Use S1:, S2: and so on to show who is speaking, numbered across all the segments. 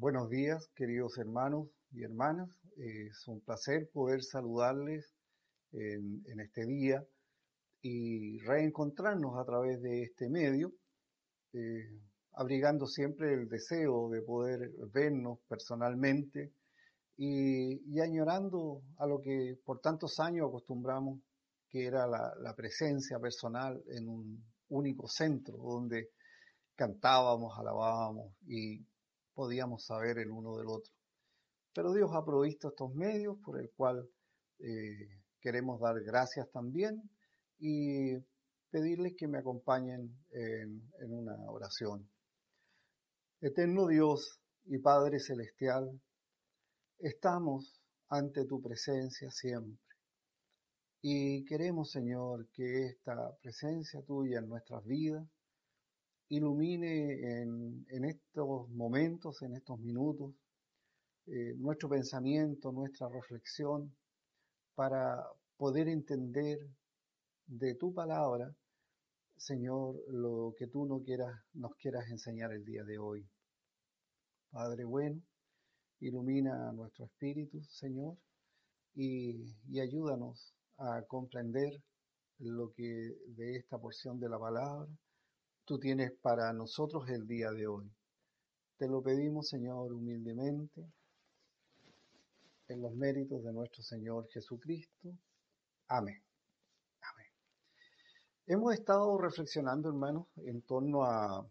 S1: Buenos días, queridos hermanos y hermanas. Es un placer poder saludarles en, este día y reencontrarnos a través de este medio, eh, abrigando siempre el deseo de poder vernos personalmente y, y, añorando a lo que por tantos años acostumbramos, que era la presencia personal en un único centro donde cantábamos, alabábamos y podíamos saber el uno del otro. Pero Dios ha provisto estos medios por el cual eh, queremos dar gracias también y pedirles que me acompañen en, en una oración. Eterno Dios y Padre Celestial, estamos ante tu presencia siempre. Y queremos, Señor, que esta presencia tuya en nuestras vidas ilumine en, en estos momentos, en estos minutos, eh, nuestro pensamiento, nuestra reflexión, para poder entender de tu palabra, Señor, lo que tú no quieras, nos quieras enseñar el día de hoy. Padre bueno, ilumina nuestro espíritu, Señor, y, y ayúdanos a comprender lo que de esta porción de la palabra tú tienes para nosotros el día de hoy. Te lo pedimos, Señor, humildemente, en los méritos de nuestro Señor Jesucristo. Amén. Amén. Hemos estado reflexionando, hermanos, en torno a,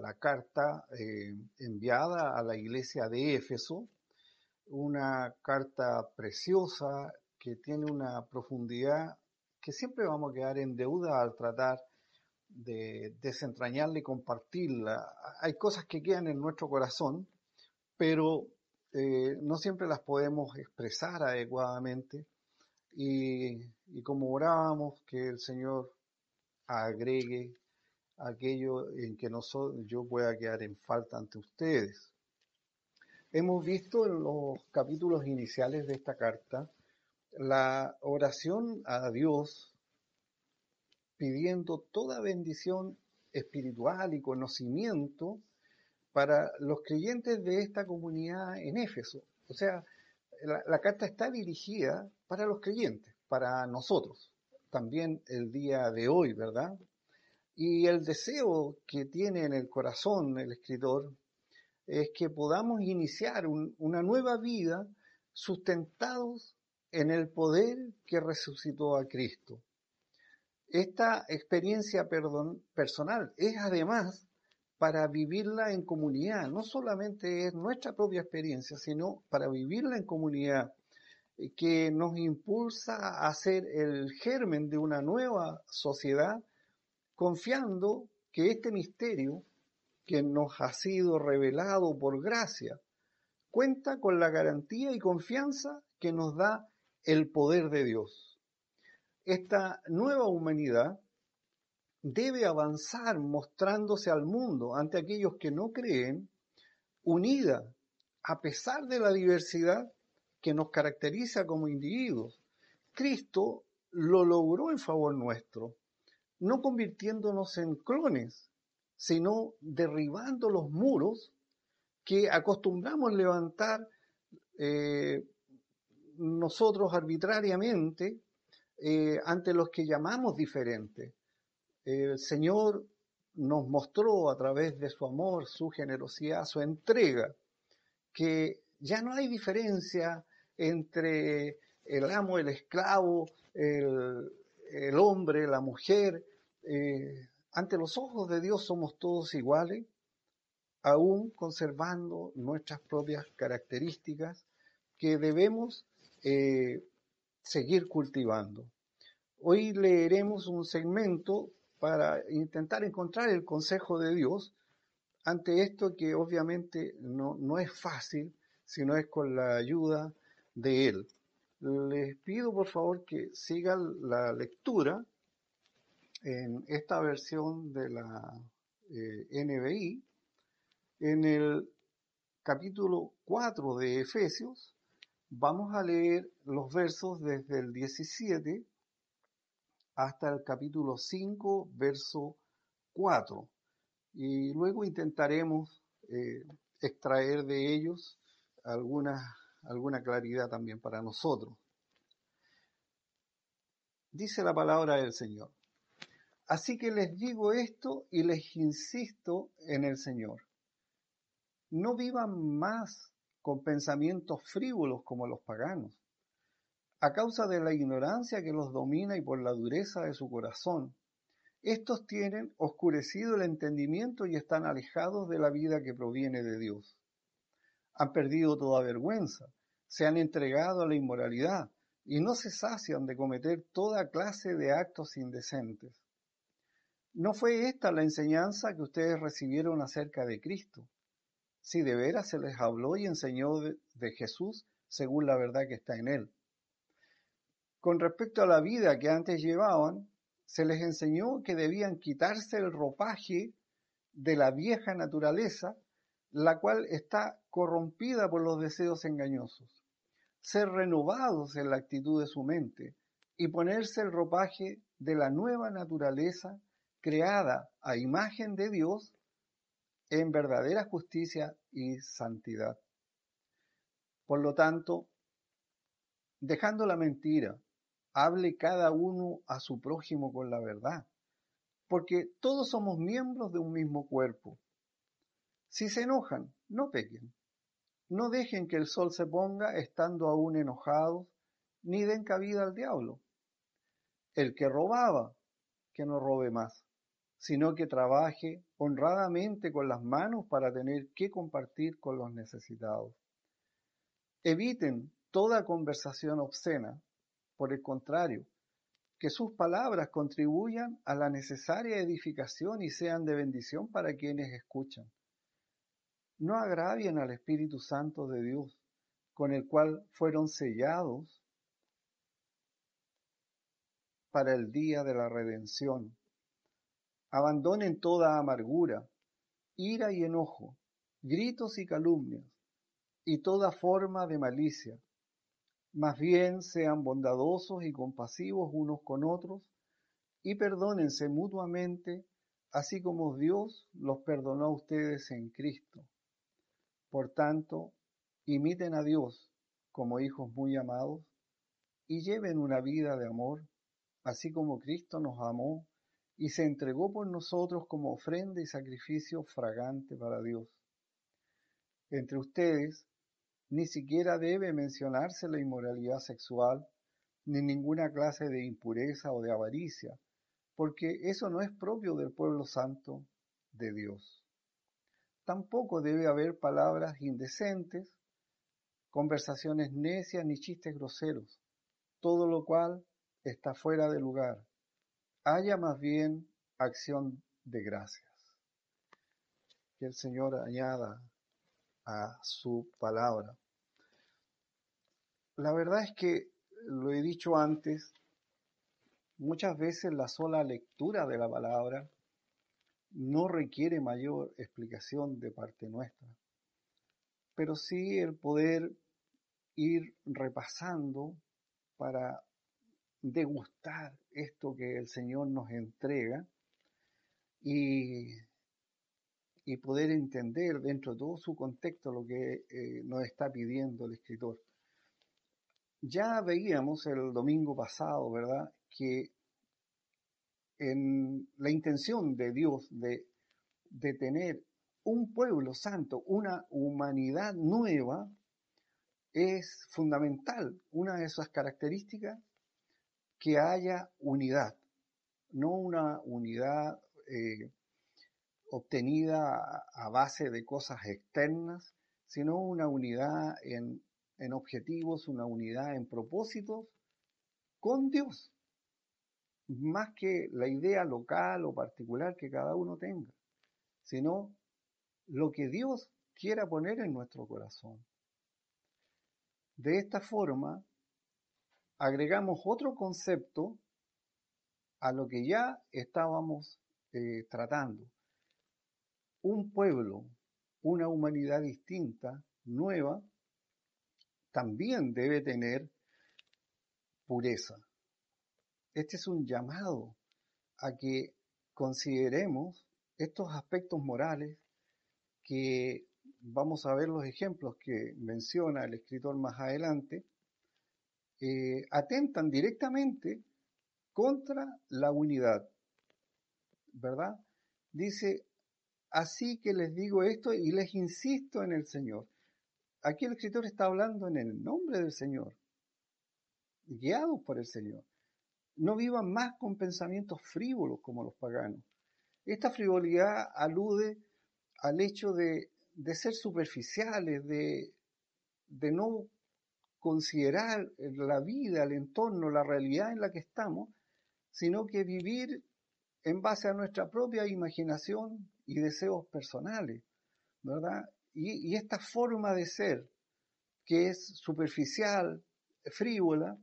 S1: la carta eh, enviada a la iglesia de Éfeso, una carta preciosa que tiene una profundidad que siempre vamos a quedar en deuda al tratar de desentrañarla y compartirla. Hay cosas que quedan en nuestro corazón, pero eh, no siempre las podemos expresar adecuadamente. Y, y como orábamos, que el Señor agregue aquello en que nosotros, yo pueda quedar en falta ante ustedes. Hemos visto en los capítulos iniciales de esta carta la oración a Dios pidiendo toda bendición espiritual y conocimiento para los creyentes de esta comunidad en Éfeso. O sea, la, carta está dirigida para los creyentes, para nosotros, también el día de hoy, ¿verdad? Y el deseo que tiene en el corazón el escritor es que podamos iniciar un, una nueva vida sustentados en el poder que resucitó a Cristo esta experiencia personal es además para vivirla en comunidad. No solamente es nuestra propia experiencia, sino para vivirla en comunidad, eh, que nos impulsa a ser el germen de una nueva sociedad, confiando que este misterio que nos ha sido revelado por gracia, cuenta con la garantía y confianza que nos da el poder de Dios esta nueva humanidad debe avanzar mostrándose al mundo ante aquellos que no creen, unida a pesar de la diversidad que nos caracteriza como individuos. Cristo lo logró en favor nuestro, no convirtiéndonos en clones, sino derribando los muros que acostumbramos levantar eh, nosotros arbitrariamente eh, ante los que llamamos diferentes. El Señor nos mostró a través de su amor, su generosidad, su entrega, que ya no hay diferencia entre el amo, el esclavo, el, hombre, la mujer. Eh, ante los ojos de Dios somos todos iguales, aún conservando nuestras propias características que debemos eh, seguir cultivando. Hoy leeremos un segmento para intentar encontrar el consejo de Dios ante esto que obviamente no, no es fácil, sino es con la ayuda de Él. Les pido por favor que sigan la lectura en esta versión de la eh, NBI, en el capítulo 4 de Efesios, Vamos a leer los versos desde el 17 hasta el capítulo 5, verso 4. Y luego intentaremos eh, extraer de ellos alguna, alguna claridad también para nosotros. Dice la palabra del Señor. Así que les digo esto y les insisto en el Señor. No vivan más con pensamientos frívolos como los paganos, a causa de la ignorancia que los domina y por la dureza de su corazón. Estos tienen oscurecido el entendimiento y están alejados de la vida que proviene de Dios. Han perdido toda vergüenza, se han entregado a la inmoralidad y no se sacian de cometer toda clase de actos indecentes. ¿No fue esta la enseñanza que ustedes recibieron acerca de Cristo? Si de veras se les habló y enseñó de, Jesús según la verdad que está en él. Con respecto a la vida que antes llevaban, se les enseñó que debían quitarse el ropaje de la vieja naturaleza, la cual está corrompida por los deseos engañosos, ser renovados en la actitud de su mente y ponerse el ropaje de la nueva naturaleza creada a imagen de Dios en verdadera justicia y santidad. Por lo tanto, dejando la mentira, hable cada uno a su prójimo con la verdad, porque todos somos miembros de un mismo cuerpo. Si se enojan, no pequen. No dejen que el sol se ponga estando aún enojados, ni den cabida al diablo. El que robaba, que no robe más, sino que trabaje honradamente con las manos para tener que compartir con los necesitados. Eviten toda conversación obscena por el contrario, que sus palabras contribuyan a la necesaria edificación y sean de bendición para quienes escuchan. No agravien al Espíritu Santo de Dios, con el cual fueron sellados para el día de la redención. Abandonen toda amargura, ira y enojo, gritos y calumnias, y toda forma de malicia más bien sean bondadosos y compasivos unos con otros y perdónense mutuamente, así como Dios los perdonó a ustedes en Cristo. Por tanto, imiten a Dios como hijos muy amados y lleven una vida de amor, así como Cristo nos amó y se entregó por nosotros como ofrenda y sacrificio fragante para Dios. Entre ustedes ni siquiera debe mencionarse la inmoralidad sexual, ni ninguna clase de impureza o de avaricia, porque eso no es propio del pueblo santo de Dios. Tampoco debe haber palabras indecentes, conversaciones necias ni chistes groseros, todo lo cual está fuera de lugar. Haya más bien acción de gracias. Que el Señor añada a su palabra. La verdad es que, lo he dicho antes, muchas veces la sola lectura de la palabra no requiere mayor explicación de parte nuestra, pero sí el poder ir repasando para degustar esto que el Señor nos entrega y, y poder entender dentro de todo su contexto lo que eh, nos está pidiendo el escritor. Ya veíamos el domingo pasado, ¿verdad?, que en la intención de Dios de, de tener un pueblo santo, una humanidad nueva, es fundamental, una de esas características, que haya unidad, no una unidad eh, obtenida a base de cosas externas, sino una unidad en en objetivos, una unidad en propósitos con Dios, más que la idea local o particular que cada uno tenga, sino lo que Dios quiera poner en nuestro corazón. De esta forma, agregamos otro concepto a lo que ya estábamos eh, tratando. Un pueblo, una humanidad distinta, nueva, también debe tener pureza. Este es un llamado a que consideremos estos aspectos morales que vamos a ver los ejemplos que menciona el escritor más adelante, eh, atentan directamente contra la unidad, ¿verdad? Dice, así que les digo esto y les insisto en el Señor. Aquí el escritor está hablando en el nombre del Señor, guiados por el Señor. No vivan más con pensamientos frívolos como los paganos. Esta frivolidad alude al hecho de, ser superficiales, de, de no considerar la vida, el entorno, la realidad en la que estamos, sino que vivir en base a nuestra propia imaginación y deseos personales, ¿verdad? Y, esta forma de ser, que es superficial, frívola,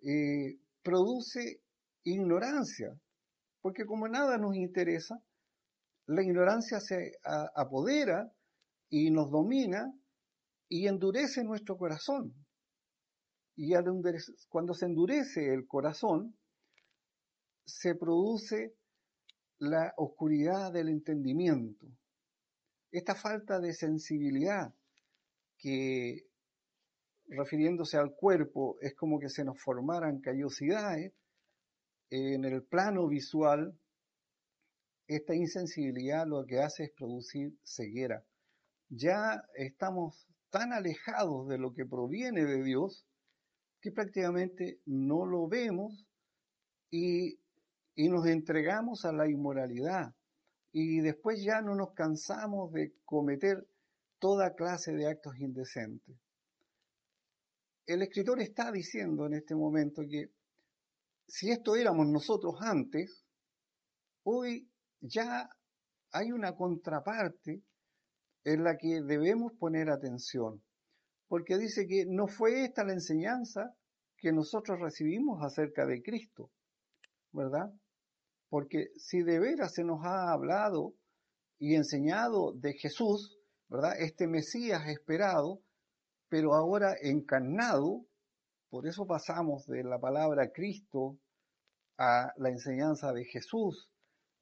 S1: eh, produce ignorancia, porque como nada nos interesa, la ignorancia se apodera y nos domina y endurece nuestro corazón. Y cuando se endurece el corazón, se produce la oscuridad del entendimiento. Esta falta de sensibilidad que, refiriéndose al cuerpo, es como que se nos formaran callosidades, en el plano visual, esta insensibilidad lo que hace es producir ceguera. Ya estamos tan alejados de lo que proviene de Dios que prácticamente no lo vemos y, y nos entregamos a la inmoralidad. Y después ya no nos cansamos de cometer toda clase de actos indecentes. El escritor está diciendo en este momento que si esto éramos nosotros antes, hoy ya hay una contraparte en la que debemos poner atención, porque dice que no fue esta la enseñanza que nosotros recibimos acerca de Cristo, ¿verdad? Porque si de veras se nos ha hablado y enseñado de Jesús, ¿verdad? Este Mesías esperado, pero ahora encarnado, por eso pasamos de la palabra Cristo a la enseñanza de Jesús,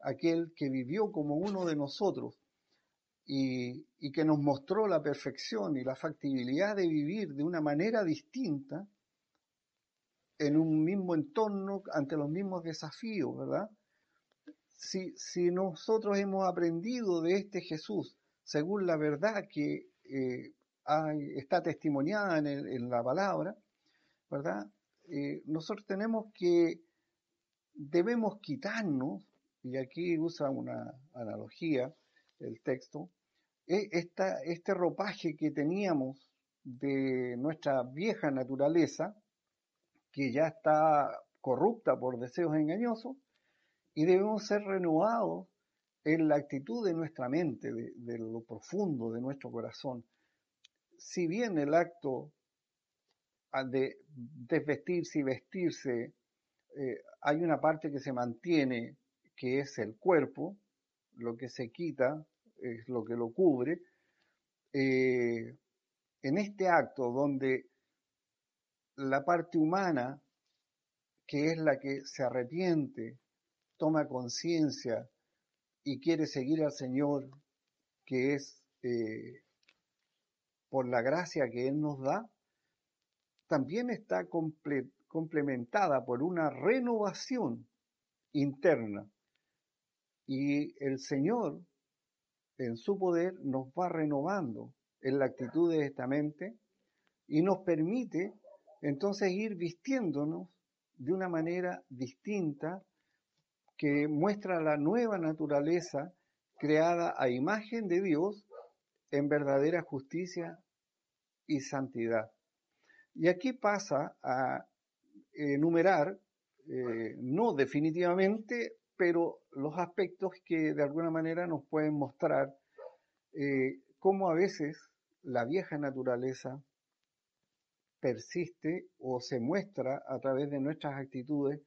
S1: aquel que vivió como uno de nosotros y, que nos mostró la perfección y la factibilidad de vivir de una manera distinta en un mismo entorno ante los mismos desafíos, ¿verdad? Si, nosotros hemos aprendido de este Jesús según la verdad que eh, está testimoniada en, la palabra, ¿verdad? Eh, nosotros tenemos que, debemos quitarnos, y aquí usa una analogía el texto, esta, este ropaje que teníamos de nuestra vieja naturaleza, que ya está corrupta por deseos engañosos, y debemos ser renovados en la actitud de nuestra mente, de lo profundo de nuestro corazón. Si bien el acto de desvestirse y vestirse, eh, hay una parte que se mantiene, que es el cuerpo, lo que se quita es lo que lo cubre. Eh, en este acto donde la parte humana, que es la que se arrepiente, toma conciencia y quiere seguir al Señor, que es eh, por la gracia que Él nos da, también está complementada por una renovación interna. Y el Señor, en su poder, nos va renovando en la actitud de esta mente y nos permite entonces ir vistiéndonos de una manera distinta que muestra la nueva naturaleza creada a imagen de Dios en verdadera justicia y santidad. Y aquí pasa a enumerar, eh, no definitivamente, pero los aspectos que de alguna manera nos pueden mostrar eh, cómo a veces la vieja naturaleza persiste o se muestra a través de nuestras actitudes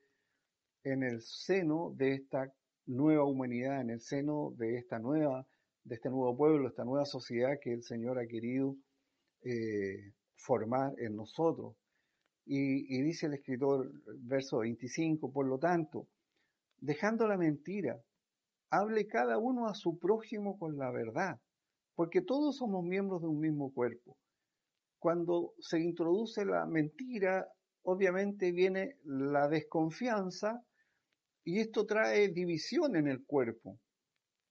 S1: en el seno de esta nueva humanidad, en el seno de esta nueva, de este nuevo pueblo, esta nueva sociedad que el Señor ha querido eh, formar en nosotros. Y, dice el escritor, verso 25, por lo tanto, dejando la mentira, hable cada uno a su prójimo con la verdad, porque todos somos miembros de un mismo cuerpo. Cuando se introduce la mentira, obviamente viene la desconfianza y esto trae división en el cuerpo.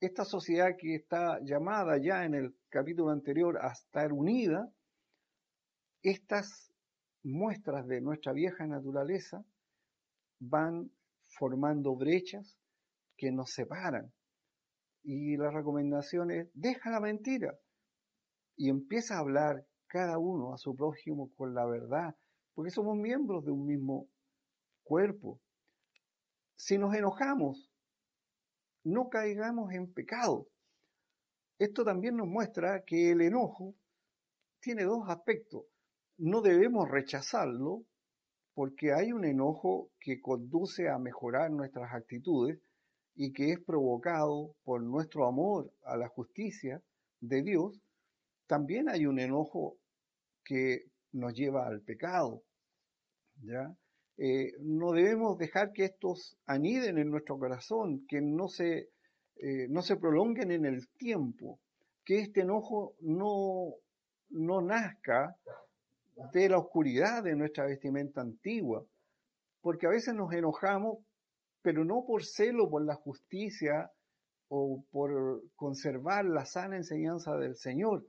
S1: Esta sociedad que está llamada ya en el capítulo anterior a estar unida, estas muestras de nuestra vieja naturaleza van formando brechas que nos separan. Y la recomendación es, deja la mentira y empieza a hablar cada uno a su prójimo con la verdad, porque somos miembros de un mismo cuerpo. Si nos enojamos, no caigamos en pecado. Esto también nos muestra que el enojo tiene dos aspectos. No debemos rechazarlo porque hay un enojo que conduce a mejorar nuestras actitudes y que es provocado por nuestro amor a la justicia de Dios, también hay un enojo que nos lleva al pecado. ¿ya? Eh, no debemos dejar que estos aniden en nuestro corazón, que no se, eh, no se prolonguen en el tiempo, que este enojo no, no nazca de la oscuridad de nuestra vestimenta antigua, porque a veces nos enojamos, pero no por celo, por la justicia o por conservar la sana enseñanza del Señor,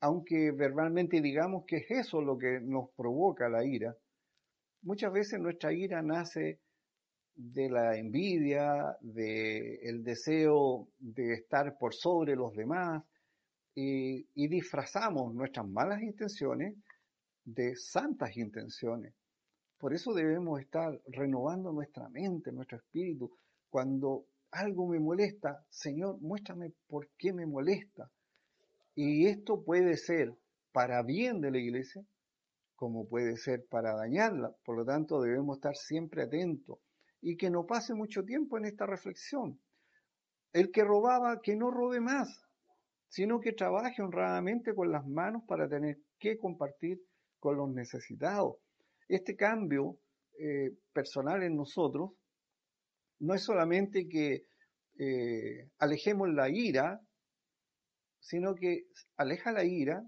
S1: aunque verbalmente digamos que es eso lo que nos provoca la ira. Muchas veces nuestra ira nace de la envidia, del deseo de estar por sobre los demás, y, y disfrazamos nuestras malas intenciones de santas intenciones. Por eso debemos estar renovando nuestra mente, nuestro espíritu. Cuando algo me molesta, Señor, muéstrame por qué me molesta. Y esto puede ser para bien de la iglesia, como puede ser para dañarla. Por lo tanto, debemos estar siempre atentos y que no pase mucho tiempo en esta reflexión. El que robaba, que no robe más, sino que trabaje honradamente con las manos para tener que compartir con los necesitados. Este cambio eh, personal en nosotros no es solamente que eh, alejemos la ira, sino que aleja la ira,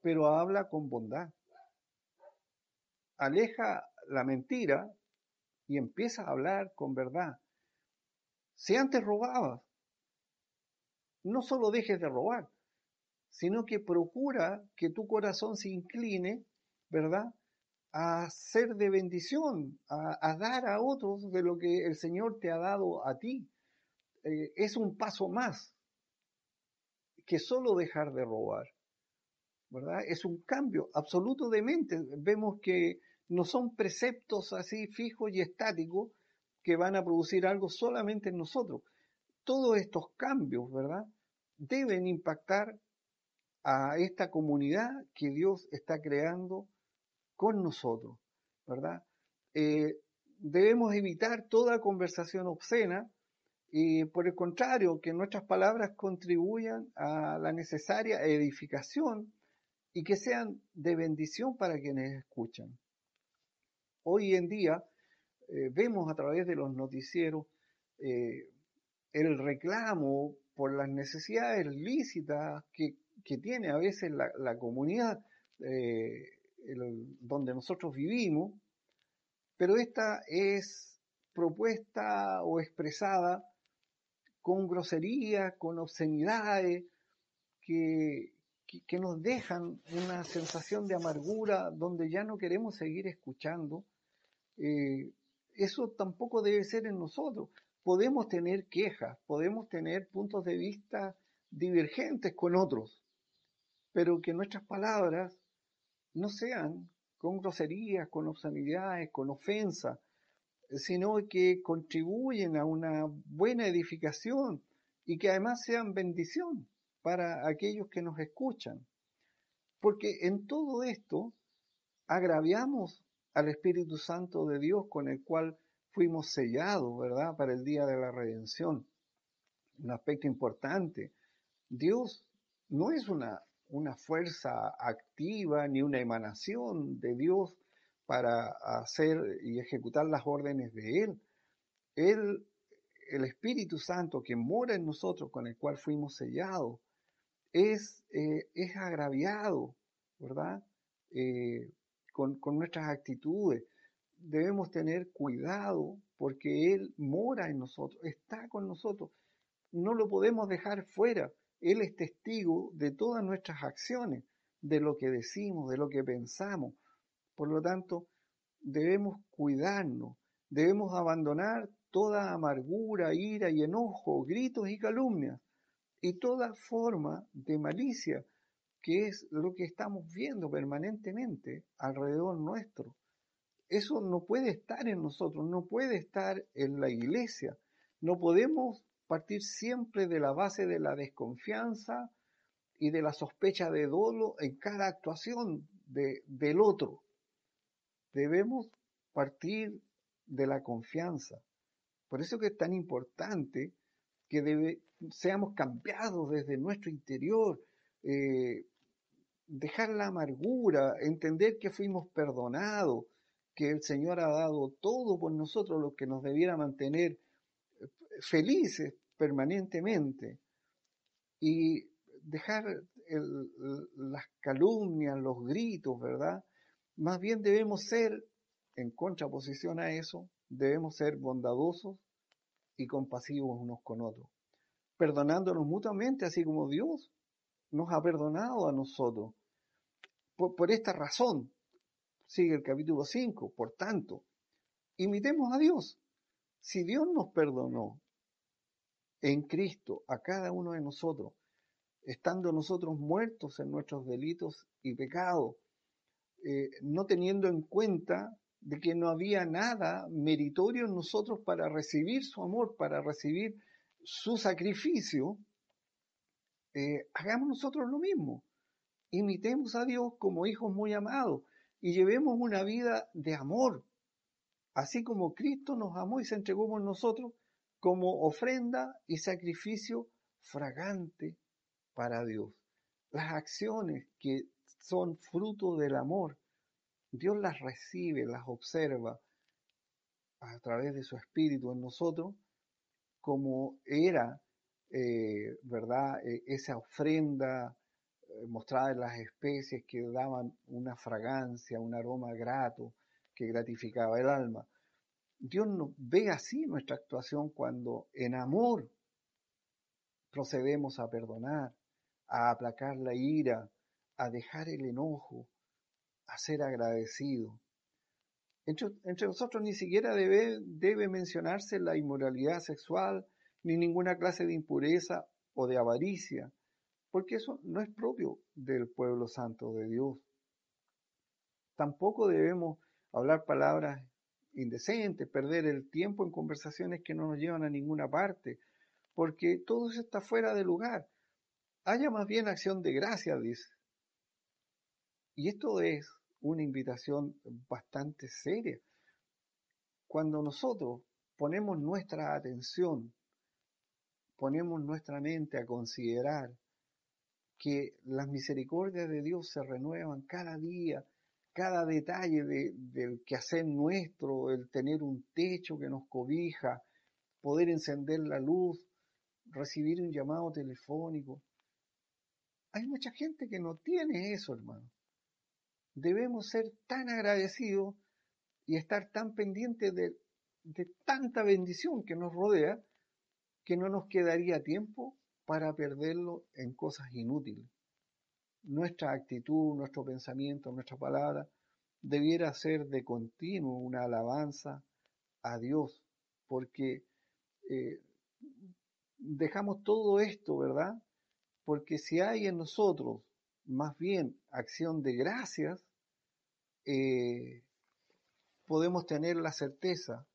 S1: pero habla con bondad. Aleja la mentira y empieza a hablar con verdad. Si antes robabas, no solo dejes de robar, sino que procura que tu corazón se incline, ¿verdad? A ser de bendición, a, dar a otros de lo que el Señor te ha dado a ti. Eh, es un paso más que solo dejar de robar, ¿verdad? Es un cambio absoluto de mente. Vemos que no son preceptos así fijos y estáticos que van a producir algo solamente en nosotros. Todos estos cambios, ¿verdad? Deben impactar a esta comunidad que Dios está creando con nosotros, ¿verdad? Eh, debemos evitar toda conversación obscena y por el contrario, que nuestras palabras contribuyan a la necesaria edificación y que sean de bendición para quienes escuchan. Hoy en día eh, vemos a través de los noticieros eh, el reclamo por las necesidades lícitas que que tiene a veces la, comunidad eh, donde nosotros vivimos, pero esta es propuesta o expresada con groserías, con obscenidades, que, que, nos dejan una sensación de amargura donde ya no queremos seguir escuchando. Eh, eso tampoco debe ser en nosotros. Podemos tener quejas, podemos tener puntos de vista divergentes con otros, pero que nuestras palabras no sean con groserías, con obscenidades, con ofensa, sino que contribuyen a una buena edificación y que además sean bendición para aquellos que nos escuchan. Porque en todo esto agraviamos al Espíritu Santo de Dios con el cual fuimos sellados, ¿verdad?, para el día de la redención. Un aspecto importante. Dios no es una una fuerza activa ni una emanación de Dios para hacer y ejecutar las órdenes de Él. Él, el Espíritu Santo que mora en nosotros, con el cual fuimos sellados, es, eh, es agraviado, ¿verdad? Eh, con, con nuestras actitudes. Debemos tener cuidado porque Él mora en nosotros, está con nosotros. No lo podemos dejar fuera. Él es testigo de todas nuestras acciones, de lo que decimos, de lo que pensamos. Por lo tanto, debemos cuidarnos, debemos abandonar toda amargura, ira y enojo, gritos y calumnias, y toda forma de malicia, que es lo que estamos viendo permanentemente alrededor nuestro. Eso no puede estar en nosotros, no puede estar en la iglesia. No podemos partir siempre de la base de la desconfianza y de la sospecha de dolo en cada actuación de, del otro. Debemos partir de la confianza. Por eso que es tan importante que seamos cambiados desde nuestro interior, eh, dejar la amargura, entender que fuimos perdonados, que el Señor ha dado todo por nosotros, lo que nos debiera mantener felices permanentemente y dejar las calumnias, los gritos, ¿verdad? Más bien debemos ser, en contraposición a eso, debemos ser bondadosos y compasivos unos con otros, perdonándonos mutuamente, así como Dios nos ha perdonado a nosotros. Por, esta razón, sigue el capítulo 5, por tanto, imitemos a Dios. Si Dios nos perdonó en Cristo a cada uno de nosotros, estando nosotros muertos en nuestros delitos y pecados, eh, no teniendo en cuenta de que no había nada meritorio en nosotros para recibir su amor, para recibir su sacrificio, eh, hagamos nosotros lo mismo. Imitemos a Dios como hijos muy amados y llevemos una vida de amor, así como Cristo nos amó y se entregó por nosotros como ofrenda y sacrificio fragante para Dios. Las acciones que son fruto del amor Dios las recibe, las observa a través de su espíritu en nosotros, como era, eh, ¿verdad?, e, esa ofrenda eh, mostrada en las especies que daban una fragancia, un aroma grato que gratificaba el alma. Dios nos ve así nuestra actuación cuando en amor procedemos a perdonar, a aplacar la ira, a dejar el enojo, a ser agradecido. Entre, nosotros ni siquiera debe, debe mencionarse la inmoralidad sexual, ni ninguna clase de impureza o de avaricia, porque eso no es propio del pueblo santo de Dios. Tampoco debemos hablar palabras indecentes, perder el tiempo en conversaciones que no nos llevan a ninguna parte, porque todo eso está fuera de lugar. Haya más bien acción de gracia, dice. Y esto es una invitación bastante seria. Cuando nosotros ponemos nuestra atención, ponemos nuestra mente a considerar que las misericordias de Dios se renuevan cada día, cada detalle del quehacer nuestro, el tener un techo que nos cobija, poder encender la luz, recibir un llamado telefónico. Hay mucha gente que no tiene eso, hermano debemos ser tan agradecidos y estar tan pendientes de, tanta bendición que nos rodea que no nos quedaría tiempo para perderlo en cosas inútiles. Nuestra actitud, nuestro pensamiento, nuestra palabra debiera ser de continuo una alabanza a Dios, porque eh, dejamos todo esto, ¿verdad? Porque si hay en nosotros más bien acción de gracias, eh, podemos tener la certeza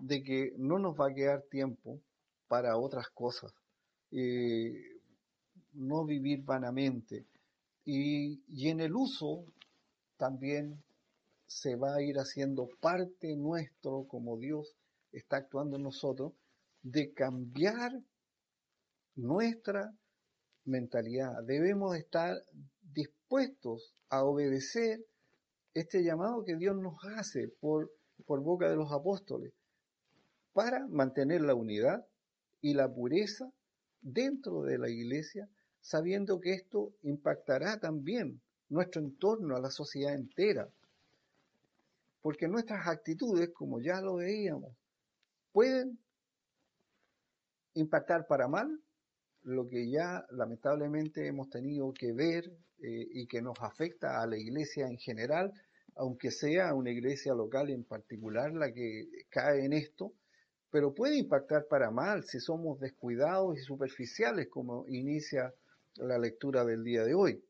S1: de que no nos va a quedar tiempo para otras cosas, eh, no vivir vanamente. Y, y en el uso también se va a ir haciendo parte nuestro, como Dios está actuando en nosotros, de cambiar nuestra mentalidad. Debemos estar dispuestos a obedecer este llamado que Dios nos hace por, por boca de los apóstoles para mantener la unidad y la pureza dentro de la iglesia sabiendo que esto impactará también nuestro entorno, a la sociedad entera. Porque nuestras actitudes, como ya lo veíamos, pueden impactar para mal lo que ya lamentablemente hemos tenido que ver eh, y que nos afecta a la iglesia en general, aunque sea una iglesia local en particular la que cae en esto, pero puede impactar para mal si somos descuidados y superficiales, como inicia la lectura del día de hoy.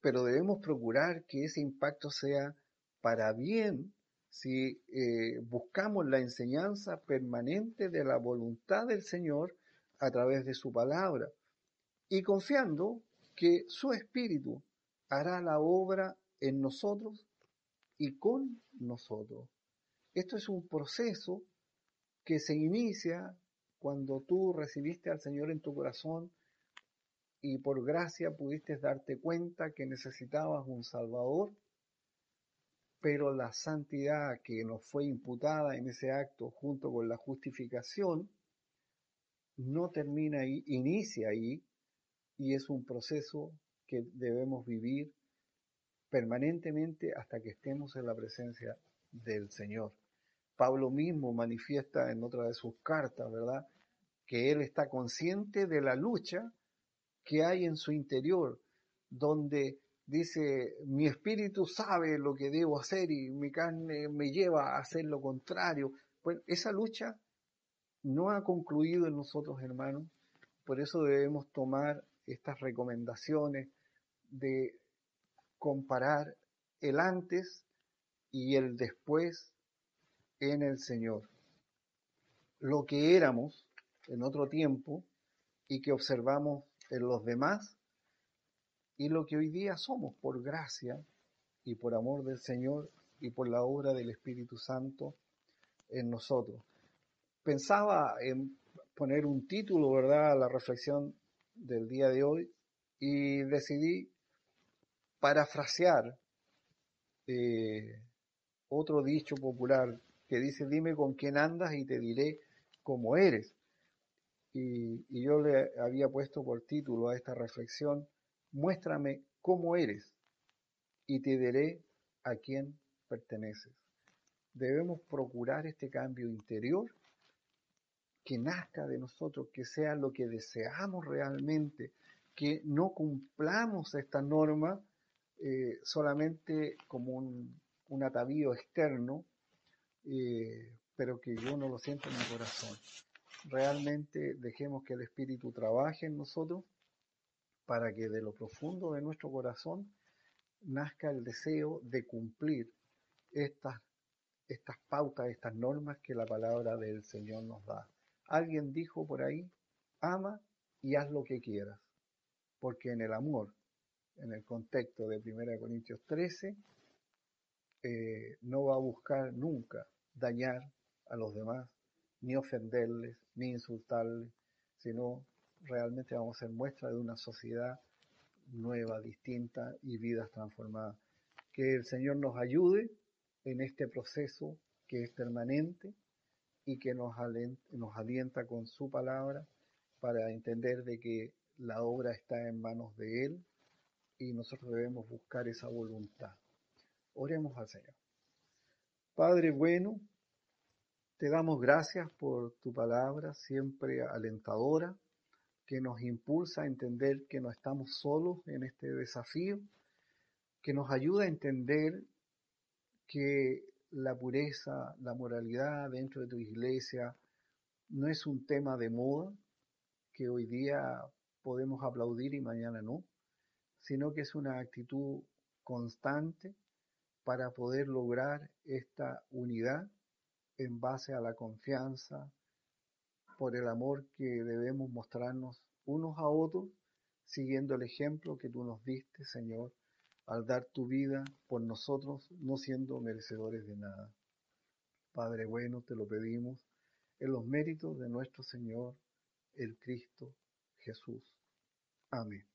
S1: Pero debemos procurar que ese impacto sea para bien si eh, buscamos la enseñanza permanente de la voluntad del Señor a través de su palabra y confiando que su Espíritu hará la obra en nosotros y con nosotros. Esto es un proceso que se inicia cuando tú recibiste al Señor en tu corazón y por gracia pudiste darte cuenta que necesitabas un Salvador, pero la santidad que nos fue imputada en ese acto junto con la justificación no termina ahí, inicia ahí y es un proceso que debemos vivir permanentemente hasta que estemos en la presencia del Señor. Pablo mismo manifiesta en otra de sus cartas, ¿verdad? Que él está consciente de la lucha que hay en su interior, donde dice, mi espíritu sabe lo que debo hacer y mi carne me lleva a hacer lo contrario. Pues esa lucha no ha concluido en nosotros, hermanos. Por eso debemos tomar estas recomendaciones de comparar el antes y el después en el Señor. Lo que éramos en otro tiempo y que observamos en los demás y lo que hoy día somos por gracia y por amor del Señor y por la obra del Espíritu Santo en nosotros pensaba en poner un título, ¿verdad?, a la reflexión del día de hoy y decidí parafrasear eh, otro dicho popular que dice, dime con quién andas y te diré cómo eres. Y, yo le había puesto por título a esta reflexión, muéstrame cómo eres y te diré a quién perteneces. Debemos procurar este cambio interior que nazca de nosotros, que sea lo que deseamos realmente, que no cumplamos esta norma eh, solamente como un, atavío externo, eh, pero que yo no lo siento en mi corazón. Realmente dejemos que el Espíritu trabaje en nosotros para que de lo profundo de nuestro corazón nazca el deseo de cumplir estas, estas pautas, estas normas que la palabra del Señor nos da. Alguien dijo por ahí, ama y haz lo que quieras, porque en el amor, en el contexto de 1 Corintios 13, eh, no va a buscar nunca dañar a los demás, ni ofenderles, ni insultarles, sino realmente vamos a ser muestra de una sociedad nueva, distinta y vidas transformadas. Que el Señor nos ayude en este proceso que es permanente y que nos alienta con su palabra para entender de que la obra está en manos de Él y nosotros debemos buscar esa voluntad. Oremos al Señor. Padre bueno, te damos gracias por tu palabra, siempre alentadora, que nos impulsa a entender que no estamos solos en este desafío, que nos ayuda a entender que la pureza, la moralidad dentro de tu iglesia no es un tema de moda que hoy día podemos aplaudir y mañana no, sino que es una actitud constante para poder lograr esta unidad en base a la confianza, por el amor que debemos mostrarnos unos a otros, siguiendo el ejemplo que tú nos diste, Señor, al dar tu vida por nosotros, no siendo merecedores de nada. Padre bueno, te lo pedimos en los méritos de nuestro Señor, el Cristo Jesús. Amén.